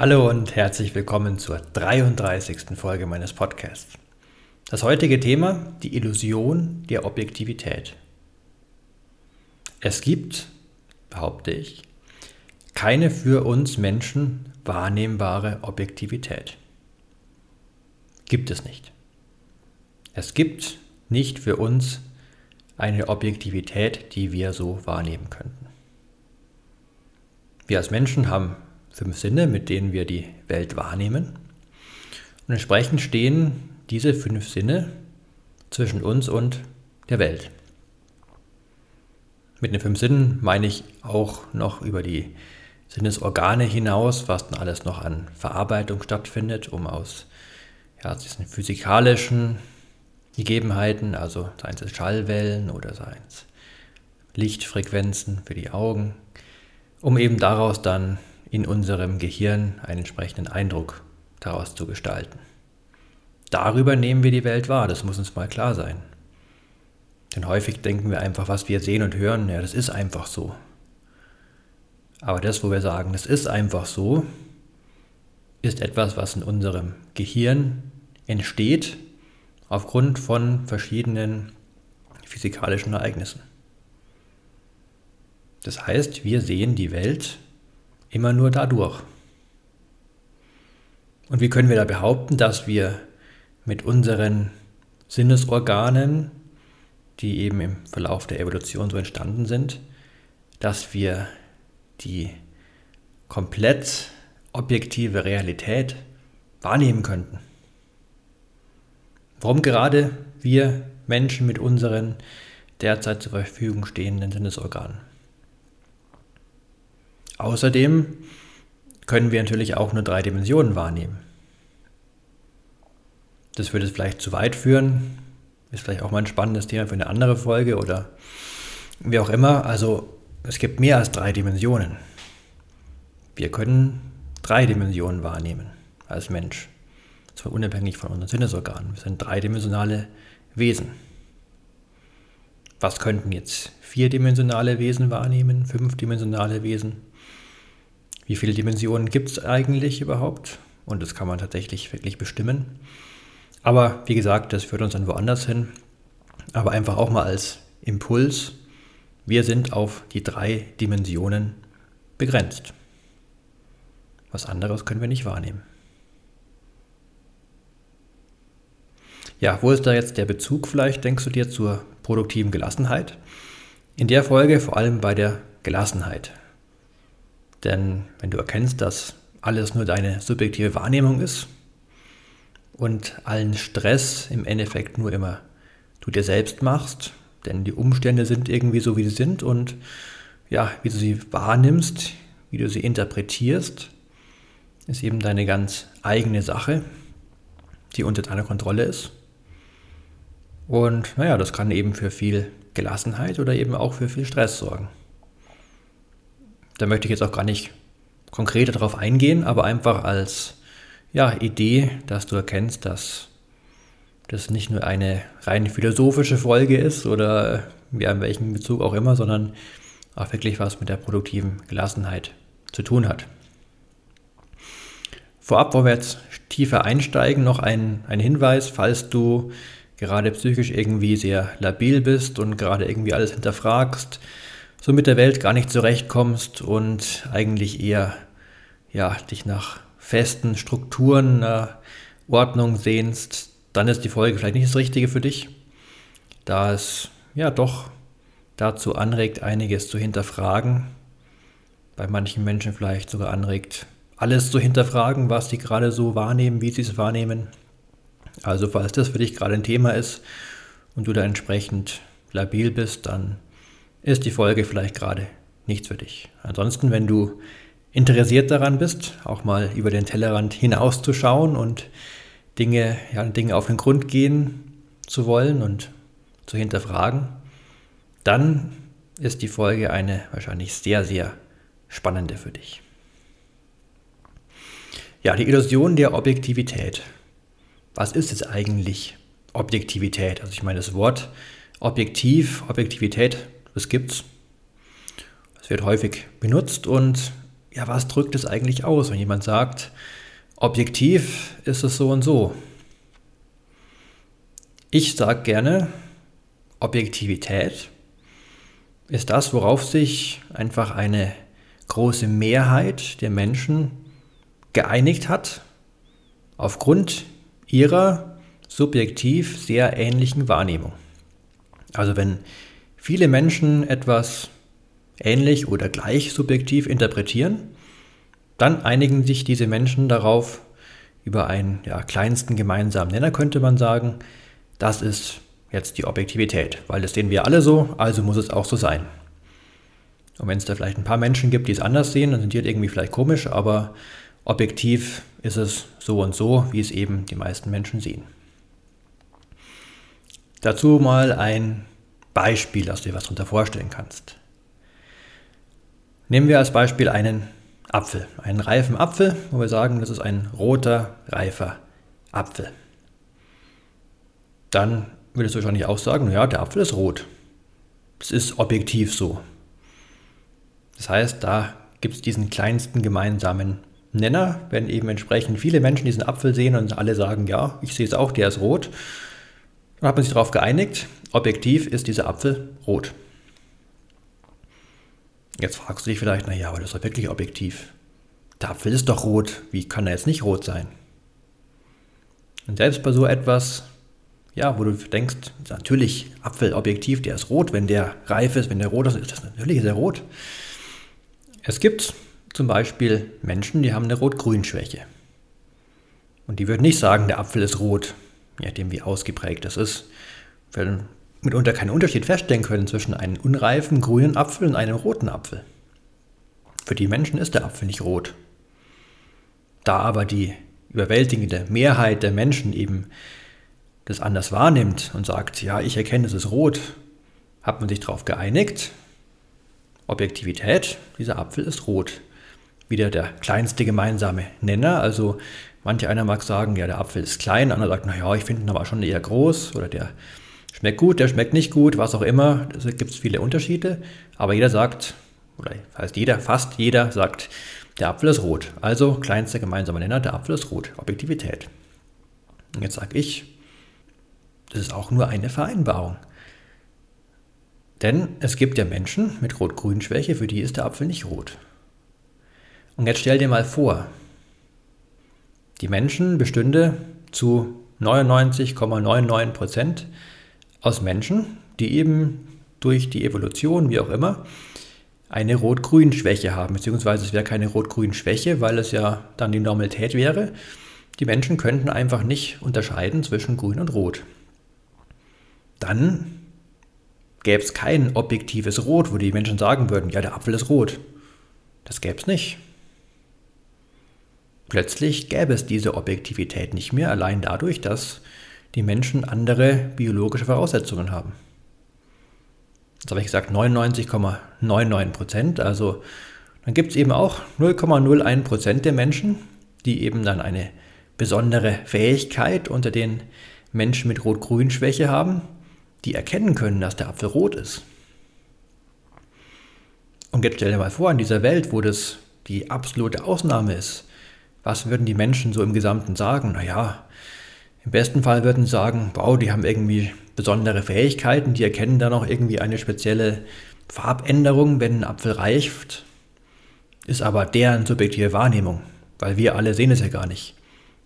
Hallo und herzlich willkommen zur 33. Folge meines Podcasts. Das heutige Thema, die Illusion der Objektivität. Es gibt, behaupte ich, keine für uns Menschen wahrnehmbare Objektivität. Gibt es nicht. Es gibt nicht für uns eine Objektivität, die wir so wahrnehmen könnten. Wir als Menschen haben fünf Sinne, mit denen wir die Welt wahrnehmen. Und entsprechend stehen diese fünf Sinne zwischen uns und der Welt. Mit den fünf Sinnen meine ich auch noch über die Sinnesorgane hinaus, was dann alles noch an Verarbeitung stattfindet, um aus ja, diesen physikalischen Gegebenheiten, also seien es Schallwellen oder seien es Lichtfrequenzen für die Augen, um eben daraus dann in unserem Gehirn einen entsprechenden Eindruck daraus zu gestalten. Darüber nehmen wir die Welt wahr, das muss uns mal klar sein. Denn häufig denken wir einfach, was wir sehen und hören, ja, das ist einfach so. Aber das, wo wir sagen, das ist einfach so, ist etwas, was in unserem Gehirn entsteht aufgrund von verschiedenen physikalischen Ereignissen. Das heißt, wir sehen die Welt immer nur dadurch. Und wie können wir da behaupten, dass wir mit unseren Sinnesorganen, die eben im Verlauf der Evolution so entstanden sind, dass wir die komplett objektive Realität wahrnehmen könnten? Warum gerade wir Menschen mit unseren derzeit zur Verfügung stehenden Sinnesorganen? Außerdem können wir natürlich auch nur drei Dimensionen wahrnehmen. Das würde es vielleicht zu weit führen, ist vielleicht auch mal ein spannendes Thema für eine andere Folge oder wie auch immer. Also es gibt mehr als drei Dimensionen. Wir können drei Dimensionen wahrnehmen als Mensch. Zwar unabhängig von unseren Sinnesorganen. Wir sind dreidimensionale Wesen. Was könnten jetzt vierdimensionale Wesen wahrnehmen, fünfdimensionale Wesen? Wie viele Dimensionen gibt es eigentlich überhaupt? Und das kann man tatsächlich wirklich bestimmen. Aber wie gesagt, das führt uns dann woanders hin. Aber einfach auch mal als Impuls. Wir sind auf die drei Dimensionen begrenzt. Was anderes können wir nicht wahrnehmen. Ja, wo ist da jetzt der Bezug vielleicht, denkst du dir, zur produktiven Gelassenheit? In der Folge vor allem bei der Gelassenheit. Denn wenn du erkennst, dass alles nur deine subjektive Wahrnehmung ist und allen Stress im Endeffekt nur immer du dir selbst machst, denn die Umstände sind irgendwie so, wie sie sind und ja, wie du sie wahrnimmst, wie du sie interpretierst, ist eben deine ganz eigene Sache, die unter deiner Kontrolle ist. Und naja, das kann eben für viel Gelassenheit oder eben auch für viel Stress sorgen. Da möchte ich jetzt auch gar nicht konkreter darauf eingehen, aber einfach als ja, Idee, dass du erkennst, dass das nicht nur eine rein philosophische Folge ist oder ja, in welchem Bezug auch immer, sondern auch wirklich was mit der produktiven Gelassenheit zu tun hat. Vorab, wo wir jetzt tiefer einsteigen, noch ein, ein Hinweis, falls du gerade psychisch irgendwie sehr labil bist und gerade irgendwie alles hinterfragst, so mit der Welt gar nicht zurechtkommst und eigentlich eher ja, dich nach festen Strukturen, äh, Ordnung sehnst, dann ist die Folge vielleicht nicht das Richtige für dich, da es ja doch dazu anregt, einiges zu hinterfragen. Bei manchen Menschen vielleicht sogar anregt, alles zu hinterfragen, was sie gerade so wahrnehmen, wie sie es wahrnehmen. Also falls das für dich gerade ein Thema ist und du da entsprechend labil bist, dann ist die Folge vielleicht gerade nichts für dich. Ansonsten, wenn du interessiert daran bist, auch mal über den Tellerrand hinauszuschauen und Dinge, ja, Dinge auf den Grund gehen zu wollen und zu hinterfragen, dann ist die Folge eine wahrscheinlich sehr, sehr spannende für dich. Ja, die Illusion der Objektivität. Was ist es eigentlich Objektivität? Also ich meine, das Wort Objektiv, Objektivität, das gibt's. Es wird häufig benutzt und ja, was drückt es eigentlich aus, wenn jemand sagt, objektiv ist es so und so? Ich sage gerne, Objektivität ist das, worauf sich einfach eine große Mehrheit der Menschen geeinigt hat, aufgrund ihrer subjektiv sehr ähnlichen Wahrnehmung. Also wenn viele Menschen etwas ähnlich oder gleich subjektiv interpretieren, dann einigen sich diese Menschen darauf, über einen ja, kleinsten gemeinsamen Nenner könnte man sagen, das ist jetzt die Objektivität, weil das sehen wir alle so, also muss es auch so sein. Und wenn es da vielleicht ein paar Menschen gibt, die es anders sehen, dann sind die halt irgendwie vielleicht komisch, aber objektiv ist es so und so, wie es eben die meisten Menschen sehen. Dazu mal ein Beispiel, dass du dir was darunter vorstellen kannst. Nehmen wir als Beispiel einen Apfel, einen reifen Apfel, wo wir sagen, das ist ein roter, reifer Apfel. Dann würdest du wahrscheinlich auch sagen, ja, der Apfel ist rot. Das ist objektiv so. Das heißt, da gibt es diesen kleinsten gemeinsamen Nenner, wenn eben entsprechend viele Menschen diesen Apfel sehen und alle sagen, ja, ich sehe es auch, der ist rot, dann hat man sich darauf geeinigt, objektiv ist dieser Apfel rot. Jetzt fragst du dich vielleicht, naja, aber das ist doch wirklich objektiv. Der Apfel ist doch rot, wie kann er jetzt nicht rot sein? Und selbst bei so etwas, ja, wo du denkst, natürlich Apfel objektiv, der ist rot, wenn der reif ist, wenn der rot ist, ist das natürlich er rot. Es gibt zum Beispiel Menschen, die haben eine Rot-Grün-Schwäche. Und die würden nicht sagen, der Apfel ist rot, je nachdem wie ausgeprägt das ist. Wir mitunter keinen Unterschied feststellen können zwischen einem unreifen grünen Apfel und einem roten Apfel. Für die Menschen ist der Apfel nicht rot. Da aber die überwältigende Mehrheit der Menschen eben das anders wahrnimmt und sagt, ja, ich erkenne, es ist rot, hat man sich darauf geeinigt, Objektivität, dieser Apfel ist rot. Wieder der kleinste gemeinsame Nenner, also manche einer mag sagen, ja, der Apfel ist klein, anderer sagt, naja, ich finde ihn aber schon eher groß oder der schmeckt gut, der schmeckt nicht gut, was auch immer. Da gibt es viele Unterschiede, aber jeder sagt, oder heißt jeder, fast jeder sagt, der Apfel ist rot. Also kleinster gemeinsamer Nenner, der Apfel ist rot. Objektivität. Und jetzt sage ich, das ist auch nur eine Vereinbarung. Denn es gibt ja Menschen mit Rot-Grün-Schwäche, für die ist der Apfel nicht rot. Und jetzt stell dir mal vor, die Menschen bestünde zu 99,99% aus Menschen, die eben durch die Evolution, wie auch immer, eine Rot-Grün-Schwäche haben, beziehungsweise es wäre keine Rot-Grün-Schwäche, weil es ja dann die Normalität wäre. Die Menschen könnten einfach nicht unterscheiden zwischen Grün und Rot. Dann gäbe es kein objektives Rot, wo die Menschen sagen würden, ja, der Apfel ist rot. Das gäbe es nicht. Plötzlich gäbe es diese Objektivität nicht mehr, allein dadurch, dass die Menschen andere biologische Voraussetzungen haben. Jetzt habe ich gesagt 99,99 Prozent, also dann gibt es eben auch 0,01 Prozent der Menschen, die eben dann eine besondere Fähigkeit unter den Menschen mit Rot-Grün-Schwäche haben, die erkennen können, dass der Apfel rot ist. Und jetzt stell dir mal vor, in dieser Welt, wo das die absolute Ausnahme ist, was würden die Menschen so im Gesamten sagen? Naja, im besten Fall würden sie sagen, wow, die haben irgendwie besondere Fähigkeiten, die erkennen da noch irgendwie eine spezielle Farbänderung, wenn ein Apfel reift. Ist aber deren subjektive Wahrnehmung, weil wir alle sehen es ja gar nicht.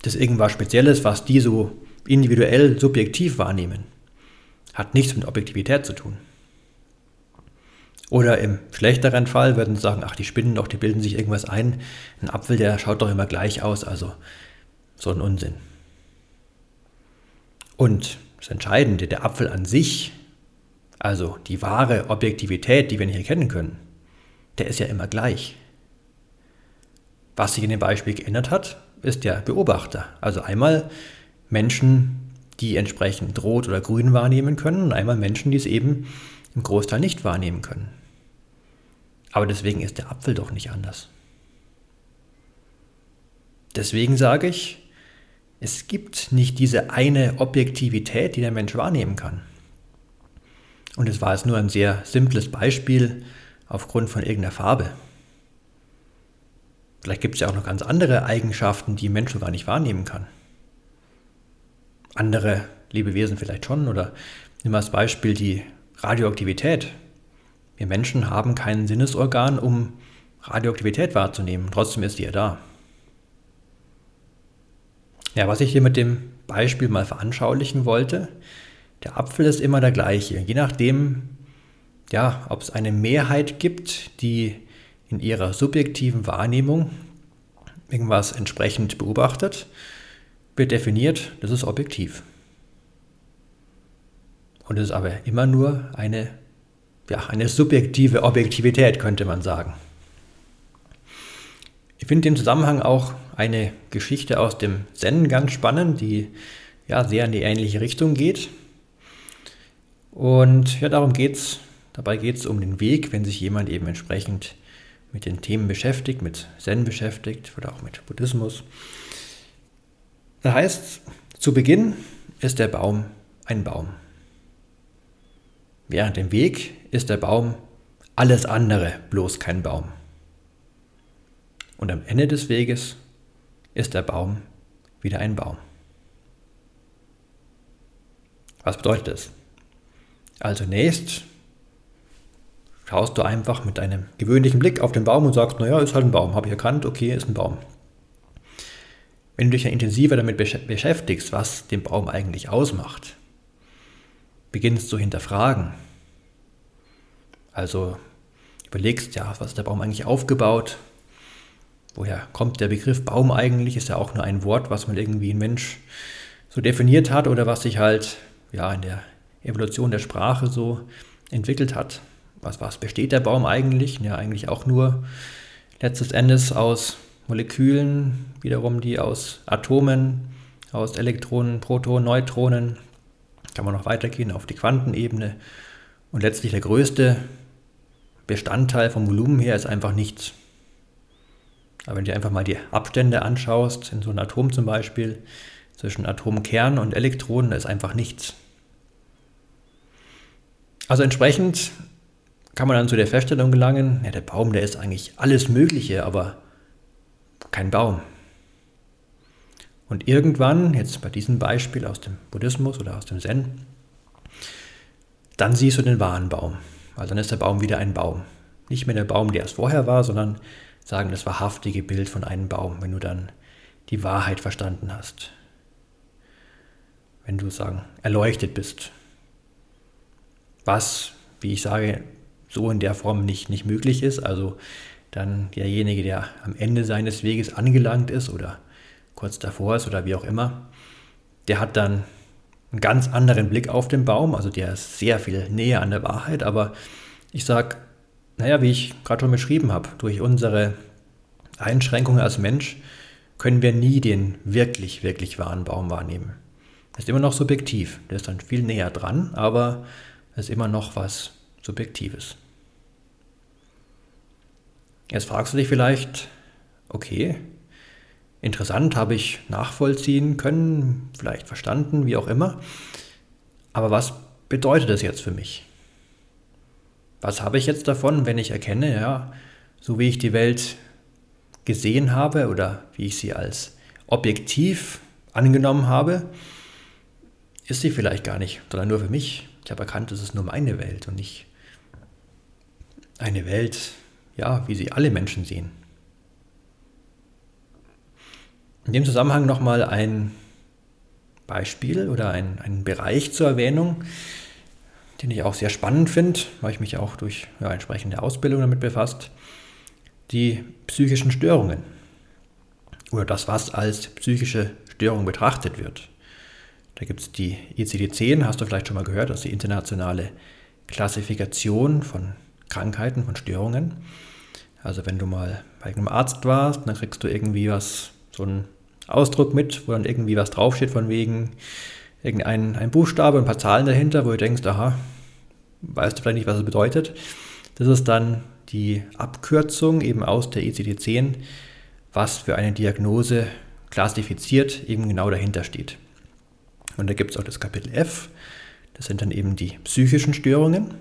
Das ist irgendwas Spezielles, was die so individuell subjektiv wahrnehmen. Hat nichts mit Objektivität zu tun. Oder im schlechteren Fall würden sie sagen, ach, die spinnen doch, die bilden sich irgendwas ein. Ein Apfel, der schaut doch immer gleich aus, also so ein Unsinn. Und das Entscheidende, der Apfel an sich, also die wahre Objektivität, die wir nicht erkennen können, der ist ja immer gleich. Was sich in dem Beispiel geändert hat, ist der Beobachter. Also einmal Menschen, die entsprechend rot oder grün wahrnehmen können und einmal Menschen, die es eben im Großteil nicht wahrnehmen können. Aber deswegen ist der Apfel doch nicht anders. Deswegen sage ich, es gibt nicht diese eine Objektivität, die der Mensch wahrnehmen kann. Und es war jetzt nur ein sehr simples Beispiel aufgrund von irgendeiner Farbe. Vielleicht gibt es ja auch noch ganz andere Eigenschaften, die ein Mensch gar nicht wahrnehmen kann. Andere Lebewesen vielleicht schon. Oder nimm als Beispiel die Radioaktivität. Wir Menschen haben kein Sinnesorgan, um Radioaktivität wahrzunehmen. Trotzdem ist die ja da. Ja, was ich hier mit dem Beispiel mal veranschaulichen wollte, der Apfel ist immer der gleiche. Je nachdem, ja, ob es eine Mehrheit gibt, die in ihrer subjektiven Wahrnehmung irgendwas entsprechend beobachtet, wird definiert, das ist objektiv. Und es ist aber immer nur eine, ja, eine subjektive Objektivität, könnte man sagen. Ich finde im Zusammenhang auch eine Geschichte aus dem Zen ganz spannend, die ja sehr in die ähnliche Richtung geht. Und ja, darum geht's. Dabei geht es um den Weg, wenn sich jemand eben entsprechend mit den Themen beschäftigt, mit Zen beschäftigt oder auch mit Buddhismus. Das heißt, zu Beginn ist der Baum ein Baum. Während dem Weg ist der Baum alles andere, bloß kein Baum. Und am Ende des Weges ist der Baum wieder ein Baum. Was bedeutet das? Also nächst schaust du einfach mit deinem gewöhnlichen Blick auf den Baum und sagst, naja, ist halt ein Baum, habe ich erkannt, okay, ist ein Baum. Wenn du dich dann intensiver damit beschäftigst, was den Baum eigentlich ausmacht, beginnst du hinterfragen. Also überlegst, ja, was ist der Baum eigentlich aufgebaut? Woher kommt der Begriff Baum eigentlich? Ist ja auch nur ein Wort, was man irgendwie ein Mensch so definiert hat oder was sich halt ja in der Evolution der Sprache so entwickelt hat. Was, was besteht der Baum eigentlich? Ja, eigentlich auch nur letztes Endes aus Molekülen, wiederum die aus Atomen, aus Elektronen, Protonen, Neutronen. Kann man noch weitergehen auf die Quantenebene. Und letztlich der größte Bestandteil vom Volumen her ist einfach nichts. Aber wenn du dir einfach mal die Abstände anschaust, in so einem Atom zum Beispiel, zwischen Atomkern und Elektronen, da ist einfach nichts. Also entsprechend kann man dann zu der Feststellung gelangen, ja, der Baum, der ist eigentlich alles Mögliche, aber kein Baum. Und irgendwann, jetzt bei diesem Beispiel aus dem Buddhismus oder aus dem Zen, dann siehst du den wahren Baum. Also dann ist der Baum wieder ein Baum. Nicht mehr der Baum, der es vorher war, sondern sagen das wahrhaftige Bild von einem Baum, wenn du dann die Wahrheit verstanden hast. Wenn du sagen, erleuchtet bist was, wie ich sage, so in der Form nicht, nicht möglich ist. Also dann derjenige, der am Ende seines Weges angelangt ist oder kurz davor ist oder wie auch immer, der hat dann einen ganz anderen Blick auf den Baum, also der ist sehr viel näher an der Wahrheit, aber ich sage, naja, wie ich gerade schon beschrieben habe, durch unsere Einschränkungen als Mensch können wir nie den wirklich, wirklich wahren Baum wahrnehmen. Das ist immer noch subjektiv, der ist dann viel näher dran, aber ist immer noch was Subjektives. Jetzt fragst du dich vielleicht, okay, interessant, habe ich nachvollziehen können, vielleicht verstanden, wie auch immer. Aber was bedeutet das jetzt für mich? Was habe ich jetzt davon, wenn ich erkenne, ja, so wie ich die Welt gesehen habe oder wie ich sie als objektiv angenommen habe, ist sie vielleicht gar nicht, sondern nur für mich ich habe erkannt, es ist nur meine Welt und nicht eine Welt, ja, wie sie alle Menschen sehen. In dem Zusammenhang nochmal ein Beispiel oder ein, ein Bereich zur Erwähnung, den ich auch sehr spannend finde, weil ich mich auch durch ja, entsprechende Ausbildung damit befasst. Die psychischen Störungen oder das, was als psychische Störung betrachtet wird. Da gibt es die ICD-10, hast du vielleicht schon mal gehört, das ist die internationale Klassifikation von Krankheiten, von Störungen. Also wenn du mal bei einem Arzt warst, dann kriegst du irgendwie was, so einen Ausdruck mit, wo dann irgendwie was draufsteht von wegen irgendein ein Buchstabe ein paar Zahlen dahinter, wo du denkst, aha, weißt du vielleicht nicht, was es bedeutet. Das ist dann die Abkürzung eben aus der ICD-10, was für eine Diagnose klassifiziert eben genau dahinter steht. Und da gibt es auch das Kapitel F, das sind dann eben die psychischen Störungen.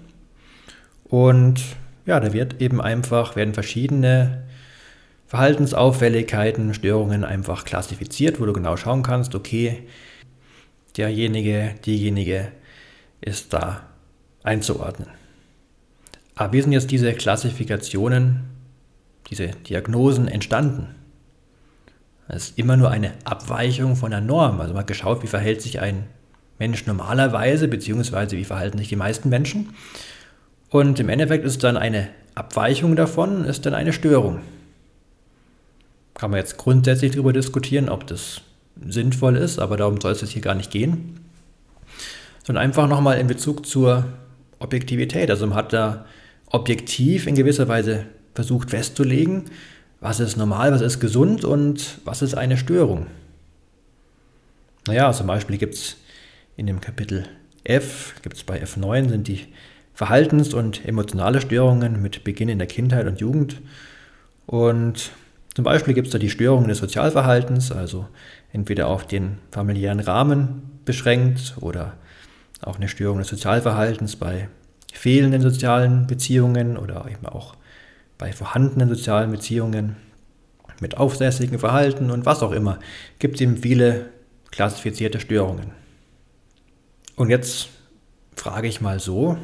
Und ja, da wird eben einfach, werden verschiedene Verhaltensauffälligkeiten, Störungen einfach klassifiziert, wo du genau schauen kannst, okay, derjenige, diejenige ist da einzuordnen. Aber wie sind jetzt diese Klassifikationen, diese Diagnosen entstanden? Es ist immer nur eine Abweichung von der Norm. Also man hat geschaut, wie verhält sich ein Mensch normalerweise, beziehungsweise wie verhalten sich die meisten Menschen. Und im Endeffekt ist dann eine Abweichung davon, ist dann eine Störung. Kann man jetzt grundsätzlich darüber diskutieren, ob das sinnvoll ist, aber darum soll es jetzt hier gar nicht gehen. Sondern einfach nochmal in Bezug zur Objektivität. Also man hat da objektiv in gewisser Weise versucht festzulegen, was ist normal, was ist gesund und was ist eine Störung. Naja, zum Beispiel gibt es in dem Kapitel F, gibt es bei F9, sind die Verhaltens- und emotionale Störungen mit Beginn in der Kindheit und Jugend. Und zum Beispiel gibt es da die Störungen des Sozialverhaltens, also entweder auf den familiären Rahmen beschränkt oder auch eine Störung des Sozialverhaltens bei fehlenden sozialen Beziehungen oder eben auch bei vorhandenen sozialen Beziehungen mit aufsässigen Verhalten und was auch immer, gibt es eben viele klassifizierte Störungen. Und jetzt frage ich mal so,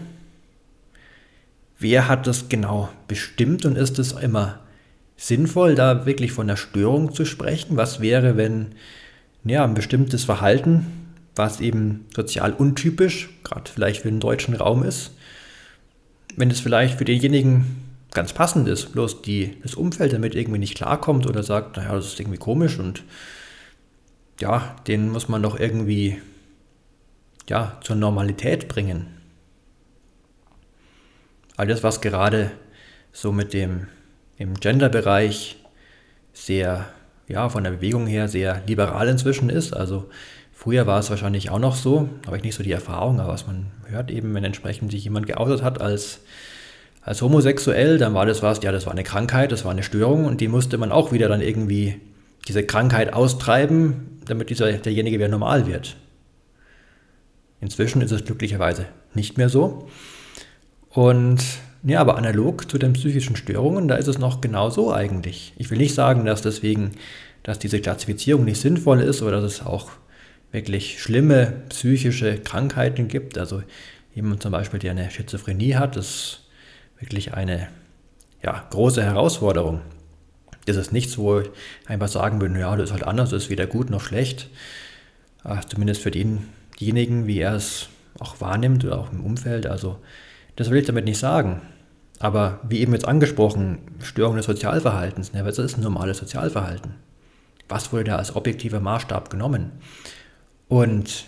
wer hat das genau bestimmt und ist es immer sinnvoll, da wirklich von einer Störung zu sprechen? Was wäre, wenn ja, ein bestimmtes Verhalten, was eben sozial untypisch, gerade vielleicht für den deutschen Raum ist, wenn es vielleicht für denjenigen ganz passend ist, bloß die, das Umfeld damit irgendwie nicht klarkommt oder sagt, naja, das ist irgendwie komisch und ja, den muss man doch irgendwie ja, zur Normalität bringen. All das, was gerade so mit dem im Gender-Bereich sehr, ja, von der Bewegung her sehr liberal inzwischen ist. Also früher war es wahrscheinlich auch noch so, habe ich nicht so die Erfahrung, aber was man hört eben, wenn entsprechend sich jemand geoutet hat als, als homosexuell, dann war das was, ja, das war eine Krankheit, das war eine Störung und die musste man auch wieder dann irgendwie diese Krankheit austreiben, damit dieser, derjenige wieder normal wird. Inzwischen ist es glücklicherweise nicht mehr so. Und ja, aber analog zu den psychischen Störungen, da ist es noch genau so eigentlich. Ich will nicht sagen, dass deswegen, dass diese Klassifizierung nicht sinnvoll ist oder dass es auch wirklich schlimme psychische Krankheiten gibt. Also jemand zum Beispiel, der eine Schizophrenie hat, ist wirklich eine ja, große Herausforderung. Das ist nichts, wo ich einfach sagen würde, ja, das ist halt anders, das ist weder gut noch schlecht. Ach, zumindest für den, denjenigen, wie er es auch wahrnimmt oder auch im Umfeld. Also das will ich damit nicht sagen. Aber wie eben jetzt angesprochen, Störung des Sozialverhaltens, ne, was ist ein normales Sozialverhalten? Was wurde da als objektiver Maßstab genommen? Und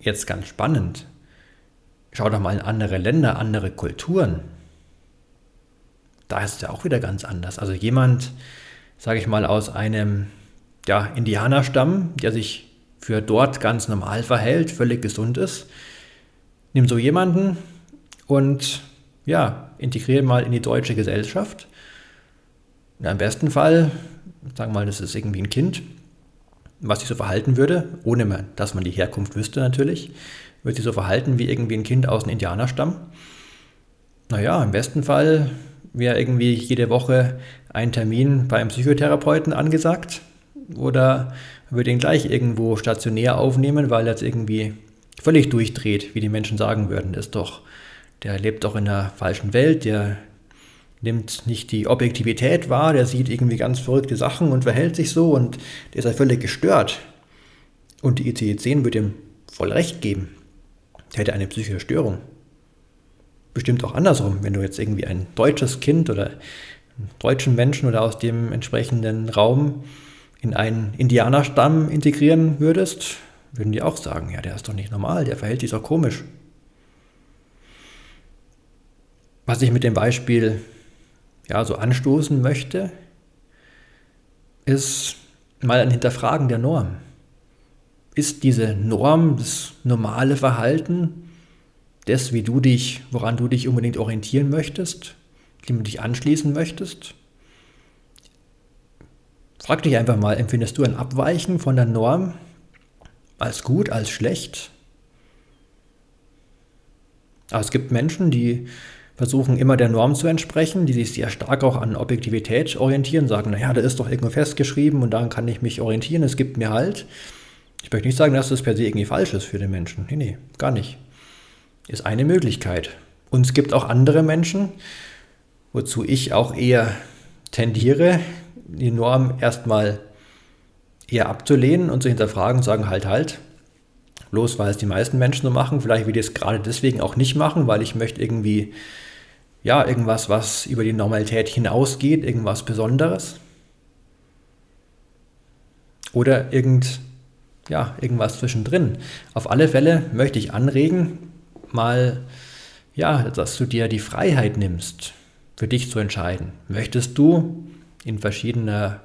jetzt ganz spannend, schau doch mal in andere Länder, andere Kulturen. Da ist es ja auch wieder ganz anders. Also jemand, sage ich mal, aus einem ja, Indianerstamm, der sich für dort ganz normal verhält, völlig gesund ist, nimm so jemanden und ja, integriere mal in die deutsche Gesellschaft. Ja, Im besten Fall, sagen wir mal, das ist irgendwie ein Kind, was sich so verhalten würde, ohne dass man die Herkunft wüsste natürlich, würde sich so verhalten wie irgendwie ein Kind aus einem Indianerstamm. Naja, im besten Fall wäre irgendwie jede Woche ein Termin bei einem Psychotherapeuten angesagt oder würde ihn gleich irgendwo stationär aufnehmen, weil er jetzt irgendwie völlig durchdreht, wie die Menschen sagen würden. Das ist doch der lebt auch in einer falschen Welt, der nimmt nicht die Objektivität wahr, der sieht irgendwie ganz verrückte Sachen und verhält sich so und der ist ja völlig gestört. Und die ICD-10 würde ihm voll recht geben. Der hätte eine psychische Störung. Bestimmt auch andersrum, wenn du jetzt irgendwie ein deutsches Kind oder einen deutschen Menschen oder aus dem entsprechenden Raum in einen Indianerstamm integrieren würdest, würden die auch sagen, ja, der ist doch nicht normal, der verhält sich doch komisch. Was ich mit dem Beispiel ja, so anstoßen möchte, ist mal ein Hinterfragen der Norm. Ist diese Norm, das normale Verhalten, das, wie du dich, woran du dich unbedingt orientieren möchtest, dem du dich anschließen möchtest? Frag dich einfach mal, empfindest du ein Abweichen von der Norm als gut, als schlecht? Aber es gibt Menschen, die versuchen immer der Norm zu entsprechen, die sich sehr stark auch an Objektivität orientieren, sagen, naja, da ist doch irgendwo festgeschrieben und daran kann ich mich orientieren, es gibt mir halt. Ich möchte nicht sagen, dass das per se irgendwie falsch ist für den Menschen. Nee, nee, gar nicht. Ist eine Möglichkeit. Und es gibt auch andere Menschen, wozu ich auch eher tendiere, die Norm erstmal eher abzulehnen und zu hinterfragen und sagen, halt, halt, bloß weil es die meisten Menschen so machen, vielleicht will ich es gerade deswegen auch nicht machen, weil ich möchte irgendwie, ja, irgendwas, was über die Normalität hinausgeht, irgendwas Besonderes. Oder irgend, ja, irgendwas zwischendrin. Auf alle Fälle möchte ich anregen, mal, ja, dass du dir die Freiheit nimmst, für dich zu entscheiden. Möchtest du in verschiedener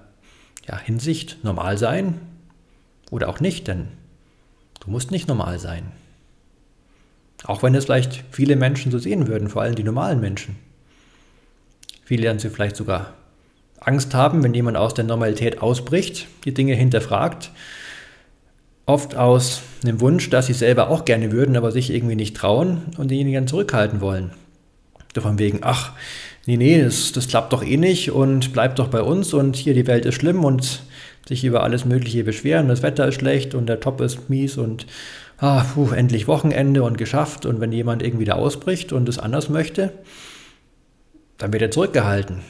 ja, Hinsicht normal sein oder auch nicht? Denn Du musst nicht normal sein. Auch wenn es vielleicht viele Menschen so sehen würden, vor allem die normalen Menschen. Viele werden sie vielleicht sogar Angst haben, wenn jemand aus der Normalität ausbricht, die Dinge hinterfragt. Oft aus einem Wunsch, dass sie selber auch gerne würden, aber sich irgendwie nicht trauen und diejenigen zurückhalten wollen. Von wegen, ach, nee, nee, das, das klappt doch eh nicht und bleibt doch bei uns und hier die Welt ist schlimm und sich über alles Mögliche beschweren, das Wetter ist schlecht und der Top ist mies und ah, puh, endlich Wochenende und geschafft. Und wenn jemand irgendwie da ausbricht und es anders möchte, dann wird er zurückgehalten.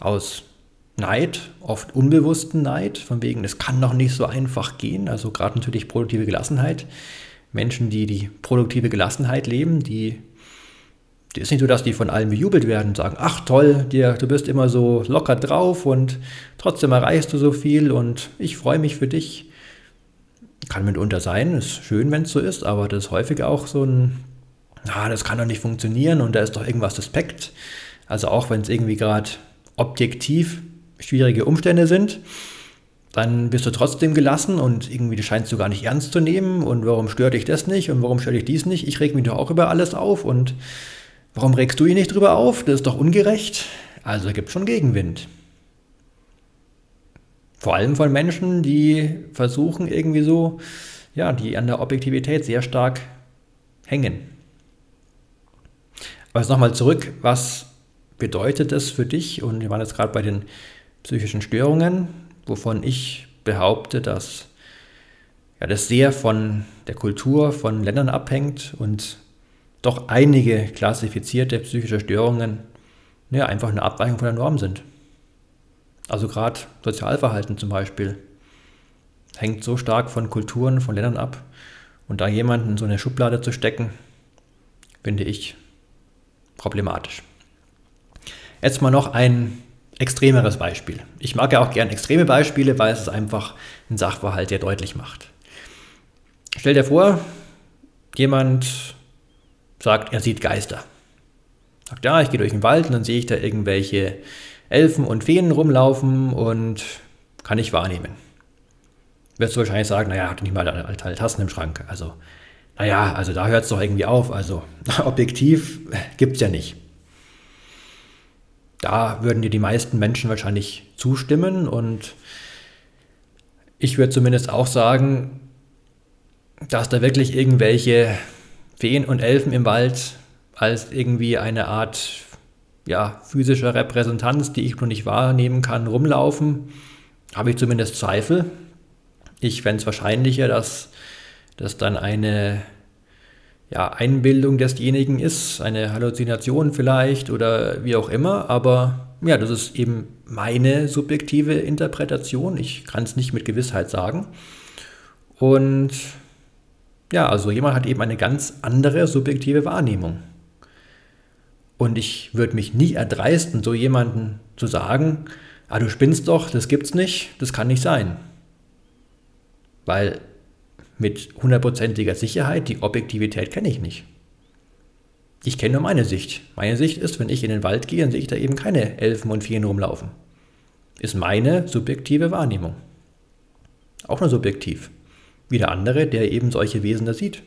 Aus Neid, oft unbewussten Neid, von wegen, es kann doch nicht so einfach gehen. Also gerade natürlich produktive Gelassenheit. Menschen, die die produktive Gelassenheit leben, die die ist nicht so, dass die von allen bejubelt werden und sagen, ach toll, dir, du bist immer so locker drauf und trotzdem erreichst du so viel und ich freue mich für dich. Kann mitunter sein, ist schön, wenn es so ist, aber das ist häufig auch so ein, na, das kann doch nicht funktionieren und da ist doch irgendwas suspekt. Also auch wenn es irgendwie gerade objektiv schwierige Umstände sind, dann bist du trotzdem gelassen und irgendwie scheinst du gar nicht ernst zu nehmen und warum stört dich das nicht und warum stört dich dies nicht? Ich reg mich doch auch über alles auf und Warum regst du ihn nicht drüber auf? Das ist doch ungerecht. Also gibt schon Gegenwind. Vor allem von Menschen, die versuchen irgendwie so, ja, die an der Objektivität sehr stark hängen. Aber jetzt nochmal zurück, was bedeutet das für dich? Und wir waren jetzt gerade bei den psychischen Störungen, wovon ich behaupte, dass ja, das sehr von der Kultur von Ländern abhängt und doch einige klassifizierte psychische Störungen ja, einfach eine Abweichung von der Norm sind. Also gerade Sozialverhalten zum Beispiel hängt so stark von Kulturen, von Ländern ab. Und da jemanden in so eine Schublade zu stecken, finde ich problematisch. Jetzt mal noch ein extremeres Beispiel. Ich mag ja auch gern extreme Beispiele, weil es einfach einen Sachverhalt sehr deutlich macht. Stell dir vor, jemand sagt, er sieht Geister. Sagt, ja, ich gehe durch den Wald und dann sehe ich da irgendwelche Elfen und Feen rumlaufen und kann ich wahrnehmen. Wirst du wahrscheinlich sagen, naja, hat nicht mal alle Tassen im Schrank. Also, naja, also da hört es doch irgendwie auf. Also, objektiv gibt es ja nicht. Da würden dir die meisten Menschen wahrscheinlich zustimmen und ich würde zumindest auch sagen, dass da wirklich irgendwelche Feen und Elfen im Wald als irgendwie eine Art ja, physischer Repräsentanz, die ich noch nicht wahrnehmen kann, rumlaufen, habe ich zumindest Zweifel. Ich fände es wahrscheinlicher, dass das dann eine ja, Einbildung desjenigen ist, eine Halluzination vielleicht oder wie auch immer, aber ja, das ist eben meine subjektive Interpretation. Ich kann es nicht mit Gewissheit sagen. Und ja, also jemand hat eben eine ganz andere subjektive Wahrnehmung. Und ich würde mich nie erdreisten, so jemanden zu sagen, ah, du spinnst doch, das gibt's nicht, das kann nicht sein. Weil mit hundertprozentiger Sicherheit die Objektivität kenne ich nicht. Ich kenne nur meine Sicht. Meine Sicht ist, wenn ich in den Wald gehe, dann sehe ich da eben keine Elfen und Vieren rumlaufen. Ist meine subjektive Wahrnehmung. Auch nur subjektiv. Wie der andere, der eben solche Wesen da sieht.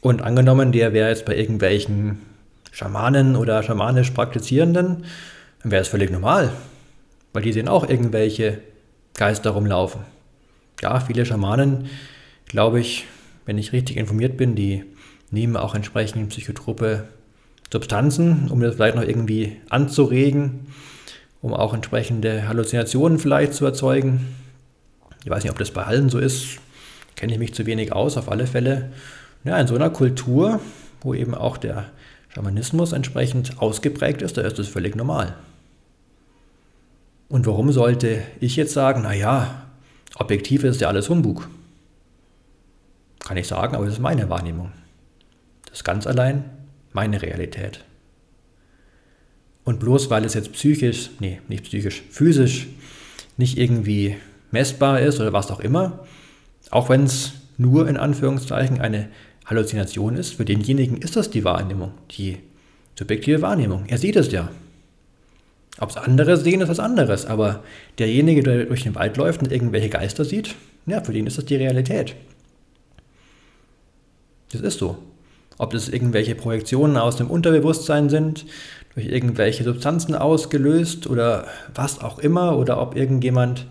Und angenommen, der wäre jetzt bei irgendwelchen Schamanen oder schamanisch Praktizierenden, dann wäre es völlig normal. Weil die sehen auch irgendwelche Geister rumlaufen. Ja, viele Schamanen, glaube ich, wenn ich richtig informiert bin, die nehmen auch entsprechend psychotrope Substanzen, um das vielleicht noch irgendwie anzuregen, um auch entsprechende Halluzinationen vielleicht zu erzeugen. Ich weiß nicht, ob das bei allen so ist, kenne ich mich zu wenig aus, auf alle Fälle. Ja, in so einer Kultur, wo eben auch der Schamanismus entsprechend ausgeprägt ist, da ist das völlig normal. Und warum sollte ich jetzt sagen, naja, objektiv ist ja alles Humbug? Kann ich sagen, aber das ist meine Wahrnehmung. Das ist ganz allein meine Realität. Und bloß weil es jetzt psychisch, nee, nicht psychisch, physisch nicht irgendwie messbar ist oder was auch immer, auch wenn es nur in Anführungszeichen eine Halluzination ist, für denjenigen ist das die Wahrnehmung, die subjektive Wahrnehmung. Er sieht es ja. Ob es andere sehen, ist was anderes, aber derjenige, der durch den Wald läuft und irgendwelche Geister sieht, ja, für den ist das die Realität. Das ist so. Ob das irgendwelche Projektionen aus dem Unterbewusstsein sind, durch irgendwelche Substanzen ausgelöst oder was auch immer, oder ob irgendjemand,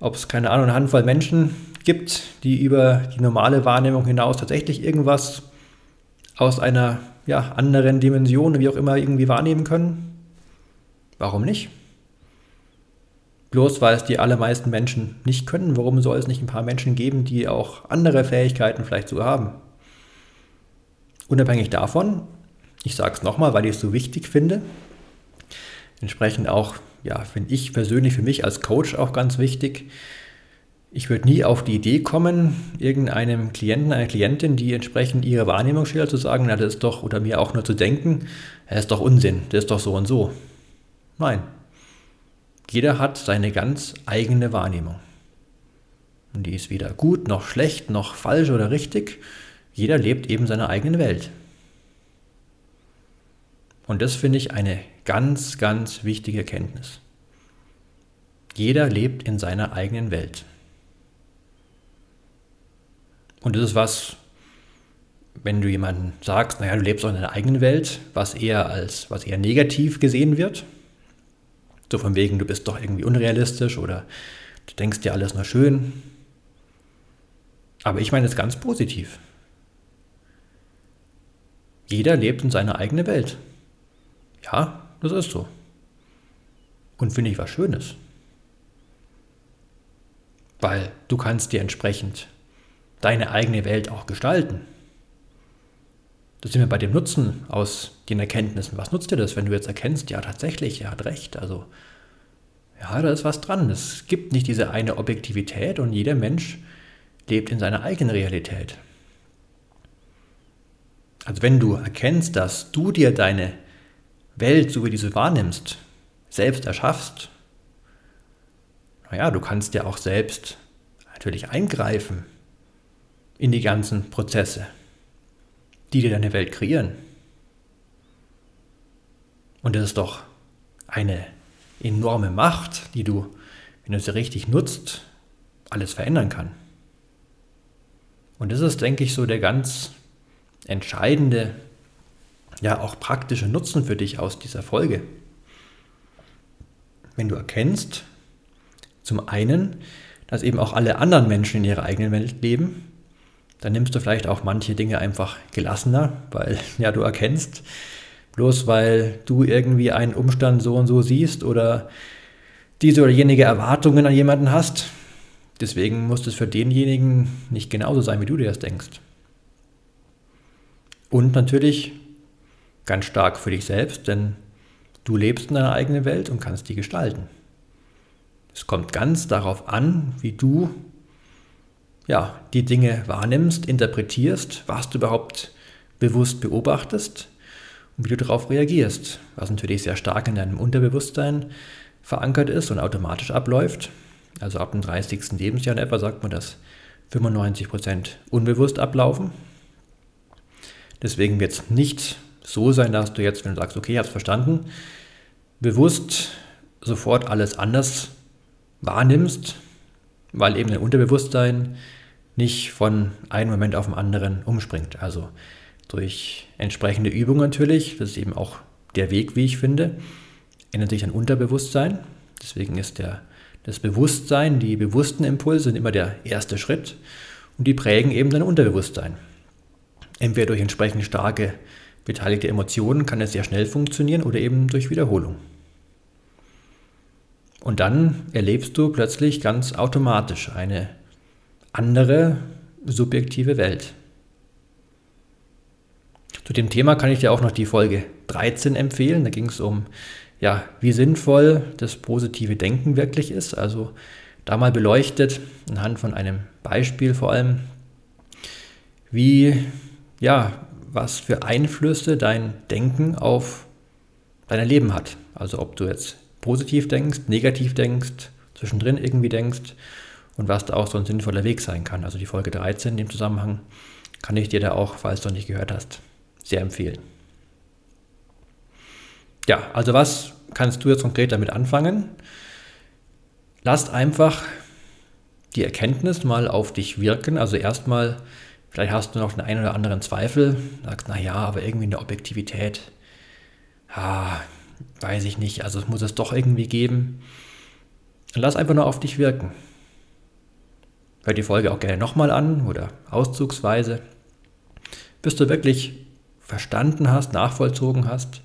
ob es keine Ahnung, eine Handvoll Menschen gibt, die über die normale Wahrnehmung hinaus tatsächlich irgendwas aus einer ja, anderen Dimension, wie auch immer, irgendwie wahrnehmen können. Warum nicht? Bloß weil es die allermeisten Menschen nicht können, warum soll es nicht ein paar Menschen geben, die auch andere Fähigkeiten vielleicht so haben? Unabhängig davon, ich sage es nochmal, weil ich es so wichtig finde, entsprechend auch, ja, finde ich persönlich für mich als Coach auch ganz wichtig, ich würde nie auf die Idee kommen, irgendeinem Klienten, einer Klientin, die entsprechend ihre Wahrnehmung schildert, zu sagen, na, das ist doch, oder mir auch nur zu denken, das ist doch Unsinn, das ist doch so und so. Nein. Jeder hat seine ganz eigene Wahrnehmung. Und die ist weder gut, noch schlecht, noch falsch oder richtig. Jeder lebt eben seine eigene Welt. Und das finde ich eine ganz, ganz wichtige Erkenntnis. Jeder lebt in seiner eigenen Welt. Und das ist was, wenn du jemandem sagst, naja, du lebst auch in deiner eigenen Welt, was eher als, was eher negativ gesehen wird. So von wegen, du bist doch irgendwie unrealistisch oder du denkst dir alles nur schön. Aber ich meine es ganz positiv. Jeder lebt in seiner eigenen Welt. Ja, das ist so. Und finde ich was Schönes. Weil du kannst dir entsprechend deine eigene Welt auch gestalten. Da sind wir bei dem Nutzen aus den Erkenntnissen. Was nutzt dir das, wenn du jetzt erkennst, ja tatsächlich, er hat recht. Also ja, da ist was dran. Es gibt nicht diese eine Objektivität und jeder Mensch lebt in seiner eigenen Realität. Also wenn du erkennst, dass du dir deine Welt, so wie du sie wahrnimmst, selbst erschaffst, naja, du kannst ja auch selbst natürlich eingreifen in die ganzen Prozesse, die dir deine Welt kreieren. Und das ist doch eine enorme Macht, die du, wenn du sie richtig nutzt, alles verändern kann. Und das ist, denke ich, so der ganz entscheidende, ja auch praktische Nutzen für dich aus dieser Folge. Wenn du erkennst, zum einen, dass eben auch alle anderen Menschen in ihrer eigenen Welt leben, dann nimmst du vielleicht auch manche Dinge einfach gelassener, weil ja du erkennst, bloß weil du irgendwie einen Umstand so und so siehst oder diese oder jenige Erwartungen an jemanden hast. Deswegen muss es für denjenigen nicht genauso sein, wie du dir das denkst. Und natürlich ganz stark für dich selbst, denn du lebst in deiner eigenen Welt und kannst die gestalten. Es kommt ganz darauf an, wie du ja, die Dinge wahrnimmst, interpretierst, was du überhaupt bewusst beobachtest und wie du darauf reagierst, was natürlich sehr stark in deinem Unterbewusstsein verankert ist und automatisch abläuft. Also ab dem 30. Lebensjahr in etwa sagt man, dass 95% unbewusst ablaufen. Deswegen wird es nicht so sein, dass du jetzt, wenn du sagst, okay, ich habe es verstanden, bewusst sofort alles anders wahrnimmst, weil eben dein Unterbewusstsein nicht von einem Moment auf den anderen umspringt. Also durch entsprechende Übungen natürlich, das ist eben auch der Weg, wie ich finde, ändert sich dein Unterbewusstsein. Deswegen ist der, das Bewusstsein, die bewussten Impulse sind immer der erste Schritt und die prägen eben dein Unterbewusstsein. Entweder durch entsprechend starke beteiligte Emotionen kann es sehr schnell funktionieren oder eben durch Wiederholung. Und dann erlebst du plötzlich ganz automatisch eine andere subjektive Welt. Zu dem Thema kann ich dir auch noch die Folge 13 empfehlen. Da ging es um, ja, wie sinnvoll das positive Denken wirklich ist. Also da mal beleuchtet, anhand von einem Beispiel vor allem, wie, ja, was für Einflüsse dein Denken auf dein Leben hat. Also ob du jetzt positiv denkst, negativ denkst, zwischendrin irgendwie denkst und was da auch so ein sinnvoller Weg sein kann. Also die Folge 13 in dem Zusammenhang kann ich dir da auch, falls du noch nicht gehört hast, sehr empfehlen. Ja, also was kannst du jetzt konkret damit anfangen? Lass einfach die Erkenntnis mal auf dich wirken. Also erstmal, vielleicht hast du noch den einen oder anderen Zweifel, sagst, naja, aber irgendwie eine Objektivität, ah, weiß ich nicht, also es muss es doch irgendwie geben. Lass einfach nur auf dich wirken. Hör die Folge auch gerne nochmal an oder auszugsweise, bis du wirklich verstanden hast, nachvollzogen hast,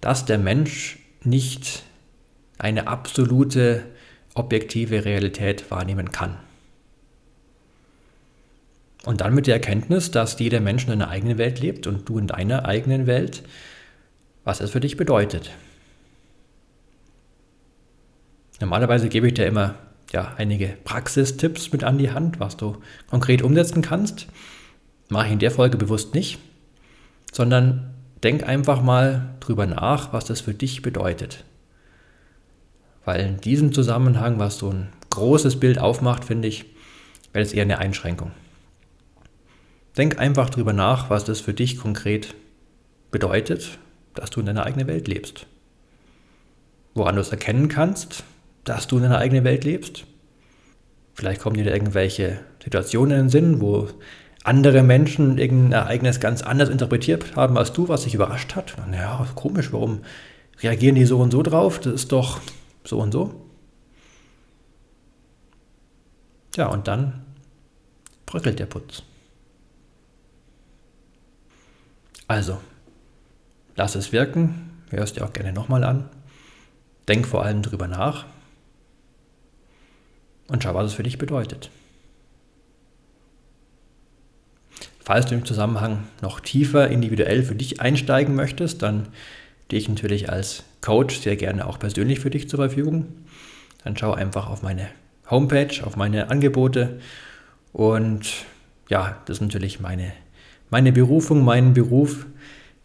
dass der Mensch nicht eine absolute objektive Realität wahrnehmen kann. Und dann mit der Erkenntnis, dass jeder Mensch in einer eigenen Welt lebt und du in deiner eigenen Welt, was es für dich bedeutet. Normalerweise gebe ich dir immer ja, einige Praxistipps mit an die Hand, was du konkret umsetzen kannst. Mache ich in der Folge bewusst nicht, sondern denk einfach mal drüber nach, was das für dich bedeutet. Weil in diesem Zusammenhang, was so ein großes Bild aufmacht, finde ich, wäre es eher eine Einschränkung. Denk einfach drüber nach, was das für dich konkret bedeutet, dass du in deiner eigenen Welt lebst. Woran du es erkennen kannst, dass du in deiner eigenen Welt lebst. Vielleicht kommen dir da irgendwelche Situationen in den Sinn, wo andere Menschen irgendein Ereignis ganz anders interpretiert haben als du, was dich überrascht hat. Naja, komisch, warum reagieren die so und so drauf? Das ist doch so und so. Ja, und dann bröckelt der Putz. Also, lass es wirken, hör es dir auch gerne nochmal an. Denk vor allem drüber nach, und schau, was es für dich bedeutet. Falls du im Zusammenhang noch tiefer individuell für dich einsteigen möchtest, dann stehe ich natürlich als Coach sehr gerne auch persönlich für dich zur Verfügung. Dann schau einfach auf meine Homepage, auf meine Angebote und ja, das ist natürlich meine, meine Berufung, mein Beruf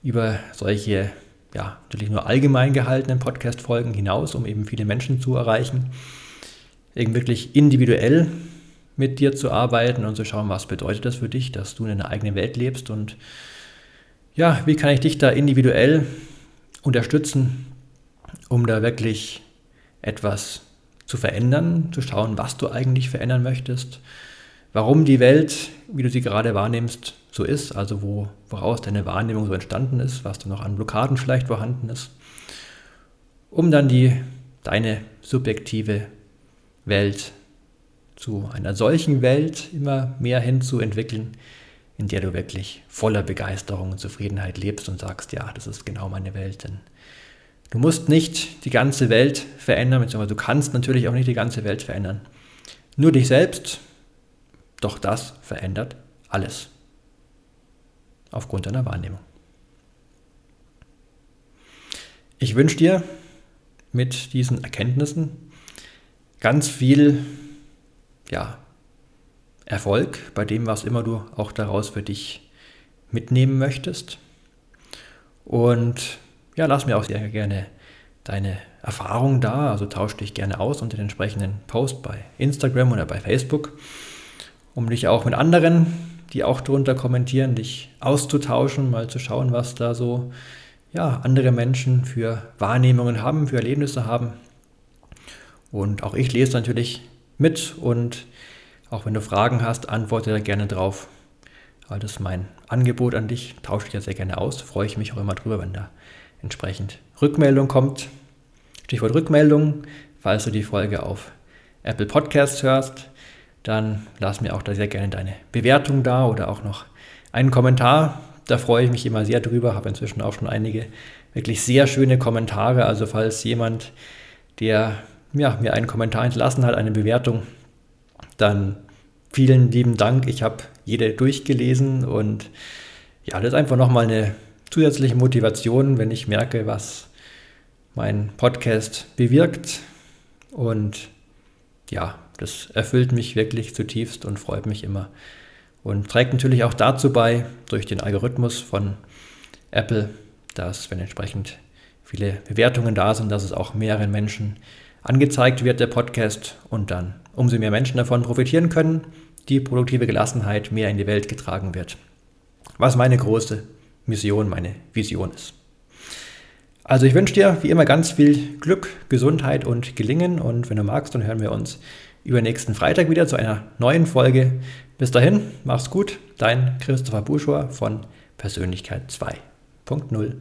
über solche ja, natürlich nur allgemein gehaltenen Podcast-Folgen hinaus, um eben viele Menschen zu erreichen eben wirklich individuell mit dir zu arbeiten und zu schauen, was bedeutet das für dich, dass du in einer eigenen Welt lebst und ja, wie kann ich dich da individuell unterstützen, um da wirklich etwas zu verändern, zu schauen, was du eigentlich verändern möchtest, warum die Welt, wie du sie gerade wahrnimmst, so ist, also wo, woraus deine Wahrnehmung so entstanden ist, was da noch an Blockaden vielleicht vorhanden ist, um dann die deine subjektive Welt zu einer solchen Welt immer mehr hinzuentwickeln, in der du wirklich voller Begeisterung und Zufriedenheit lebst und sagst, ja, das ist genau meine Welt. Denn du musst nicht die ganze Welt verändern, beziehungsweise du kannst natürlich auch nicht die ganze Welt verändern. Nur dich selbst, doch das verändert alles. Aufgrund deiner Wahrnehmung. Ich wünsche dir mit diesen Erkenntnissen ganz viel ja, Erfolg bei dem, was immer du auch daraus für dich mitnehmen möchtest. Und ja, lass mir auch sehr gerne deine Erfahrungen da, also tausch dich gerne aus unter den entsprechenden Post bei Instagram oder bei Facebook, um dich auch mit anderen, die auch drunter kommentieren, dich auszutauschen, mal zu schauen, was da so ja, andere Menschen für Wahrnehmungen haben, für Erlebnisse haben. Und auch ich lese natürlich mit und auch wenn du Fragen hast, antworte da gerne drauf. Weil das ist mein Angebot an dich. Tausche dich ja sehr gerne aus. Freue ich mich auch immer drüber, wenn da entsprechend Rückmeldung kommt. Stichwort Rückmeldung. Falls du die Folge auf Apple Podcasts hörst, dann lass mir auch da sehr gerne deine Bewertung da oder auch noch einen Kommentar. Da freue ich mich immer sehr drüber. Habe inzwischen auch schon einige wirklich sehr schöne Kommentare. Also falls jemand, der ja, mir einen Kommentar hinterlassen hat, eine Bewertung, dann vielen lieben Dank. Ich habe jede durchgelesen und ja, das ist einfach nochmal eine zusätzliche Motivation, wenn ich merke, was mein Podcast bewirkt. Und ja, das erfüllt mich wirklich zutiefst und freut mich immer. Und trägt natürlich auch dazu bei, durch den Algorithmus von Apple, dass, wenn entsprechend viele Bewertungen da sind, dass es auch mehreren Menschen angezeigt wird, der Podcast, und dann umso mehr Menschen davon profitieren können, die produktive Gelassenheit mehr in die Welt getragen wird. Was meine große Mission, meine Vision ist. Also ich wünsche dir wie immer ganz viel Glück, Gesundheit und Gelingen und wenn du magst, dann hören wir uns über nächsten Freitag wieder zu einer neuen Folge. Bis dahin, mach's gut, dein Christopher Buschor von Persönlichkeit 2.0.